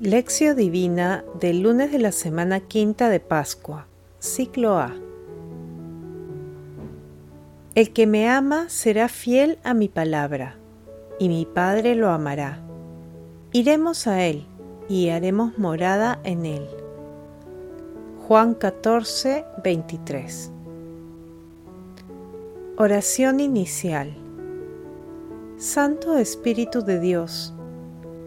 Lección Divina del lunes de la semana quinta de Pascua, ciclo A. El que me ama será fiel a mi palabra, y mi Padre lo amará. Iremos a él y haremos morada en él. Juan 14, 23. Oración inicial. Santo Espíritu de Dios,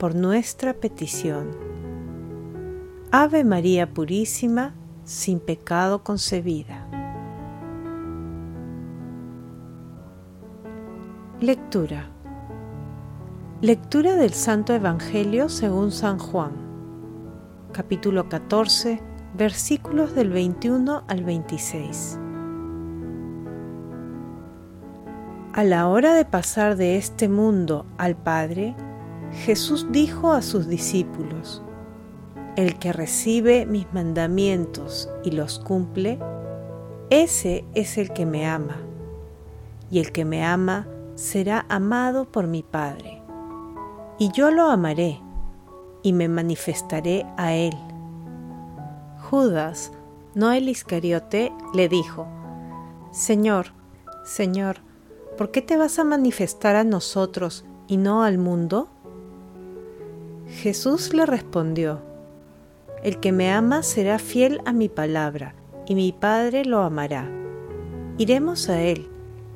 por nuestra petición. Ave María Purísima, sin pecado concebida. Lectura. Lectura del Santo Evangelio según San Juan, capítulo 14, versículos del 21 al 26. A la hora de pasar de este mundo al Padre, Jesús dijo a sus discípulos, El que recibe mis mandamientos y los cumple, ese es el que me ama, y el que me ama será amado por mi Padre, y yo lo amaré y me manifestaré a él. Judas, no el Iscariote, le dijo, Señor, Señor, ¿por qué te vas a manifestar a nosotros y no al mundo? Jesús le respondió, El que me ama será fiel a mi palabra, y mi Padre lo amará. Iremos a él,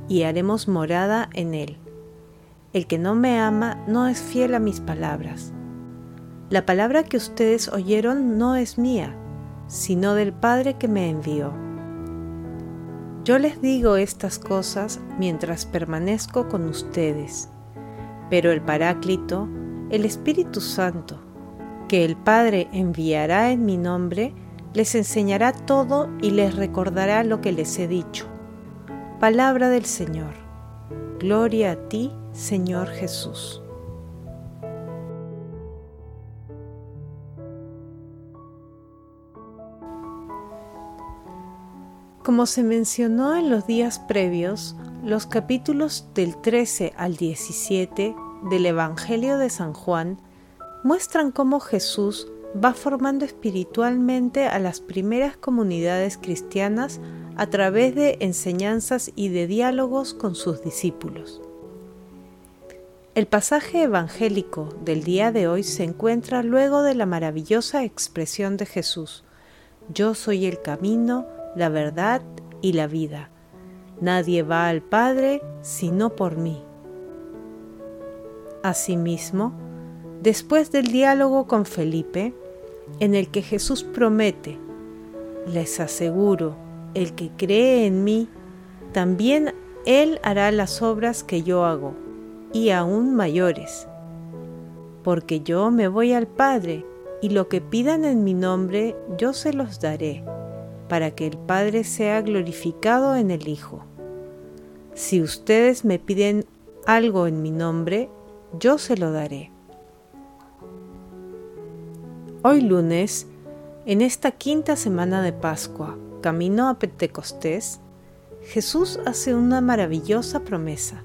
y haremos morada en él. El que no me ama no es fiel a mis palabras. La palabra que ustedes oyeron no es mía, sino del Padre que me envió. Yo les digo estas cosas mientras permanezco con ustedes, pero el Paráclito, el Espíritu Santo, que el Padre enviará en mi nombre, les enseñará todo y les recordará lo que les he dicho. Palabra del Señor. Gloria a ti, Señor Jesús. Como se mencionó en los días previos, los capítulos del 13 al 17 del Evangelio de San Juan muestran cómo Jesús va formando espiritualmente a las primeras comunidades cristianas a través de enseñanzas y de diálogos con sus discípulos. El pasaje evangélico del día de hoy se encuentra luego de la maravillosa expresión de Jesús, Yo soy el camino, la verdad y la vida. Nadie va al Padre sino por mí. Asimismo, después del diálogo con Felipe, en el que Jesús promete, les aseguro, el que cree en mí, también él hará las obras que yo hago, y aún mayores, porque yo me voy al Padre, y lo que pidan en mi nombre yo se los daré para que el Padre sea glorificado en el Hijo. Si ustedes me piden algo en mi nombre, yo se lo daré. Hoy lunes, en esta quinta semana de Pascua, camino a Pentecostés, Jesús hace una maravillosa promesa.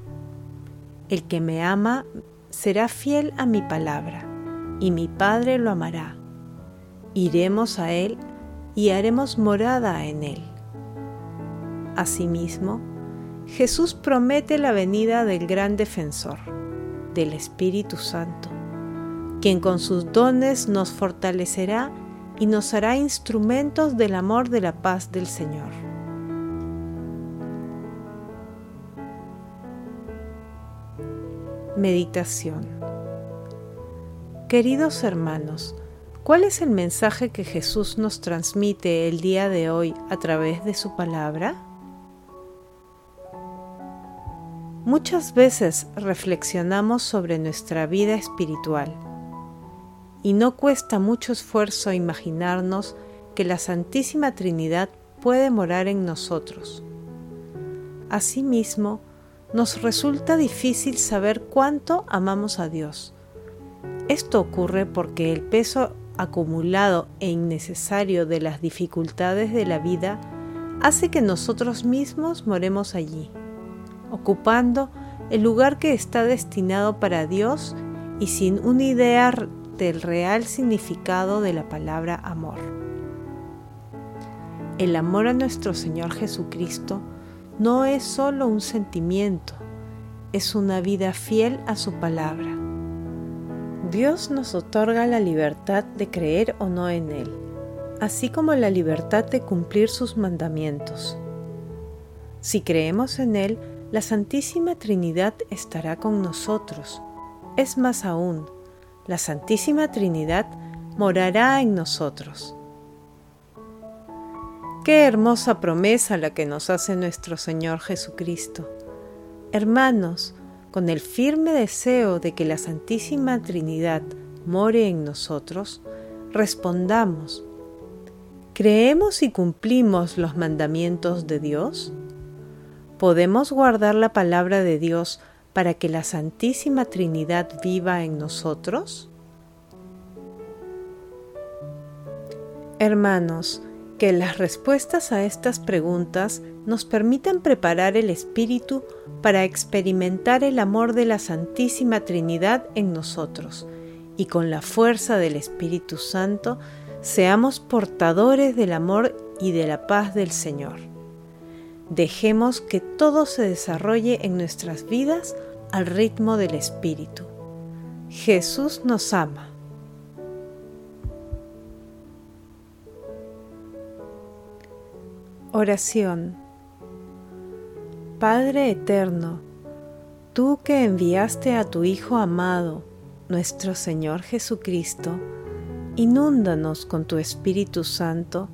El que me ama será fiel a mi palabra, y mi Padre lo amará. Iremos a Él y haremos morada en él. Asimismo, Jesús promete la venida del gran defensor, del Espíritu Santo, quien con sus dones nos fortalecerá y nos hará instrumentos del amor de la paz del Señor. Meditación Queridos hermanos, ¿Cuál es el mensaje que Jesús nos transmite el día de hoy a través de su palabra? Muchas veces reflexionamos sobre nuestra vida espiritual y no cuesta mucho esfuerzo imaginarnos que la Santísima Trinidad puede morar en nosotros. Asimismo, nos resulta difícil saber cuánto amamos a Dios. Esto ocurre porque el peso acumulado e innecesario de las dificultades de la vida hace que nosotros mismos moremos allí, ocupando el lugar que está destinado para Dios y sin una idea del real significado de la palabra amor. El amor a nuestro Señor Jesucristo no es solo un sentimiento, es una vida fiel a su palabra. Dios nos otorga la libertad de creer o no en Él, así como la libertad de cumplir sus mandamientos. Si creemos en Él, la Santísima Trinidad estará con nosotros. Es más aún, la Santísima Trinidad morará en nosotros. Qué hermosa promesa la que nos hace nuestro Señor Jesucristo. Hermanos, con el firme deseo de que la Santísima Trinidad more en nosotros, respondamos, ¿creemos y cumplimos los mandamientos de Dios? ¿Podemos guardar la palabra de Dios para que la Santísima Trinidad viva en nosotros? Hermanos, que las respuestas a estas preguntas nos permitan preparar el espíritu para experimentar el amor de la Santísima Trinidad en nosotros y con la fuerza del Espíritu Santo seamos portadores del amor y de la paz del Señor. Dejemos que todo se desarrolle en nuestras vidas al ritmo del Espíritu. Jesús nos ama. Oración Padre Eterno, tú que enviaste a tu Hijo amado, nuestro Señor Jesucristo, inúndanos con tu Espíritu Santo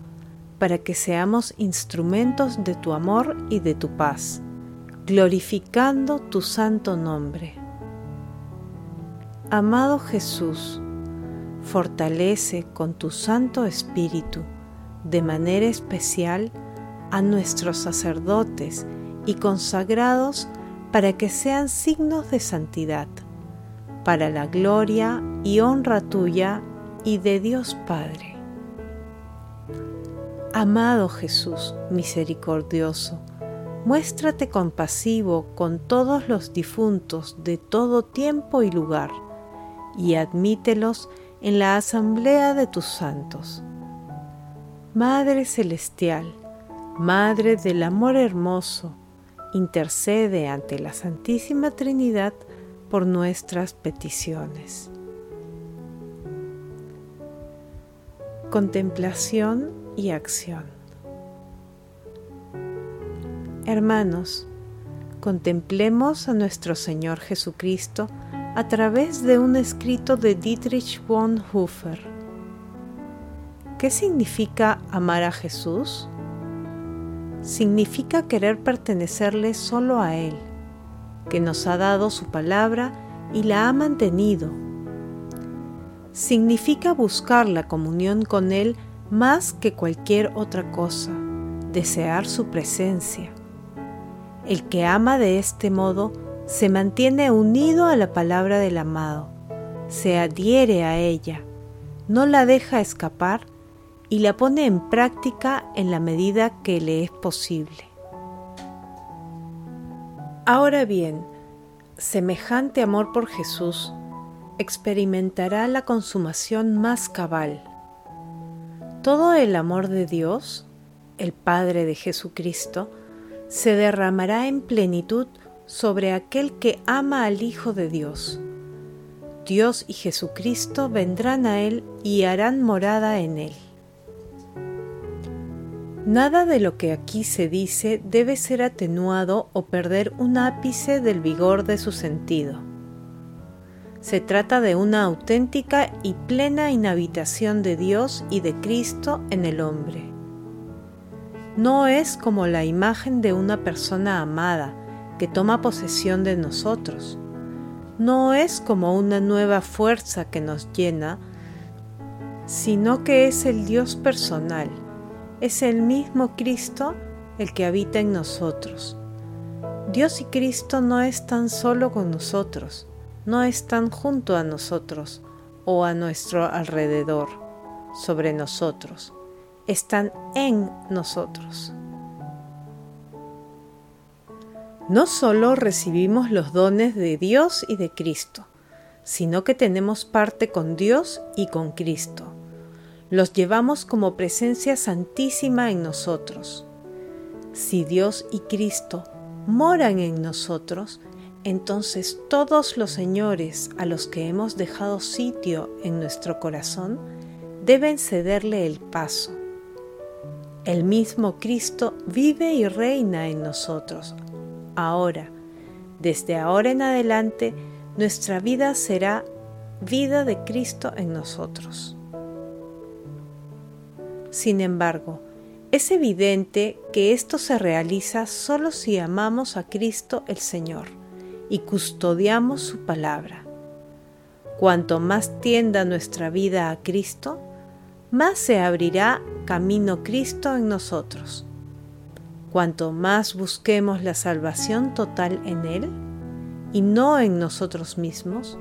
para que seamos instrumentos de tu amor y de tu paz, glorificando tu santo nombre. Amado Jesús, fortalece con tu Santo Espíritu de manera especial a nuestros sacerdotes y consagrados para que sean signos de santidad, para la gloria y honra tuya y de Dios Padre. Amado Jesús misericordioso, muéstrate compasivo con todos los difuntos de todo tiempo y lugar, y admítelos en la asamblea de tus santos. Madre Celestial, Madre del Amor Hermoso, intercede ante la Santísima Trinidad por nuestras peticiones. Contemplación y acción. Hermanos, contemplemos a nuestro Señor Jesucristo a través de un escrito de Dietrich Bonhoeffer. ¿Qué significa amar a Jesús? significa querer pertenecerle solo a Él, que nos ha dado su palabra y la ha mantenido. Significa buscar la comunión con Él más que cualquier otra cosa, desear su presencia. El que ama de este modo se mantiene unido a la palabra del amado, se adhiere a ella, no la deja escapar y la pone en práctica en la medida que le es posible. Ahora bien, semejante amor por Jesús experimentará la consumación más cabal. Todo el amor de Dios, el Padre de Jesucristo, se derramará en plenitud sobre aquel que ama al Hijo de Dios. Dios y Jesucristo vendrán a Él y harán morada en Él. Nada de lo que aquí se dice debe ser atenuado o perder un ápice del vigor de su sentido. Se trata de una auténtica y plena inhabitación de Dios y de Cristo en el hombre. No es como la imagen de una persona amada que toma posesión de nosotros. No es como una nueva fuerza que nos llena, sino que es el Dios personal, es el mismo Cristo el que habita en nosotros. Dios y Cristo no están solo con nosotros, no están junto a nosotros o a nuestro alrededor, sobre nosotros, están en nosotros. No solo recibimos los dones de Dios y de Cristo, sino que tenemos parte con Dios y con Cristo. Los llevamos como presencia santísima en nosotros. Si Dios y Cristo moran en nosotros, entonces todos los señores a los que hemos dejado sitio en nuestro corazón deben cederle el paso. El mismo Cristo vive y reina en nosotros. Ahora, desde ahora en adelante, nuestra vida será vida de Cristo en nosotros. Sin embargo, es evidente que esto se realiza solo si amamos a Cristo el Señor y custodiamos su palabra. Cuanto más tienda nuestra vida a Cristo, más se abrirá camino Cristo en nosotros. Cuanto más busquemos la salvación total en Él y no en nosotros mismos,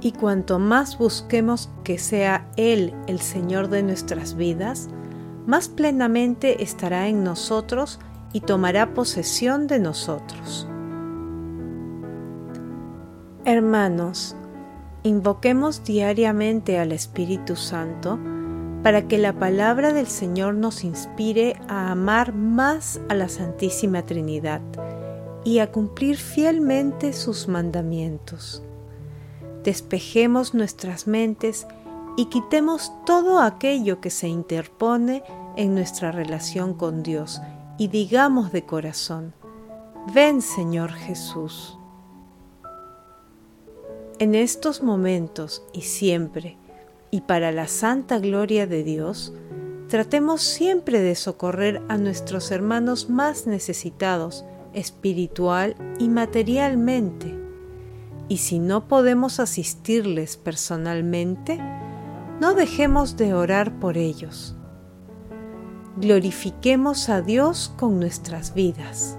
y cuanto más busquemos que sea Él el Señor de nuestras vidas, más plenamente estará en nosotros y tomará posesión de nosotros. Hermanos, invoquemos diariamente al Espíritu Santo para que la palabra del Señor nos inspire a amar más a la Santísima Trinidad y a cumplir fielmente sus mandamientos. Despejemos nuestras mentes y quitemos todo aquello que se interpone en nuestra relación con Dios y digamos de corazón, ven Señor Jesús. En estos momentos y siempre, y para la santa gloria de Dios, tratemos siempre de socorrer a nuestros hermanos más necesitados, espiritual y materialmente. Y si no podemos asistirles personalmente, no dejemos de orar por ellos. Glorifiquemos a Dios con nuestras vidas.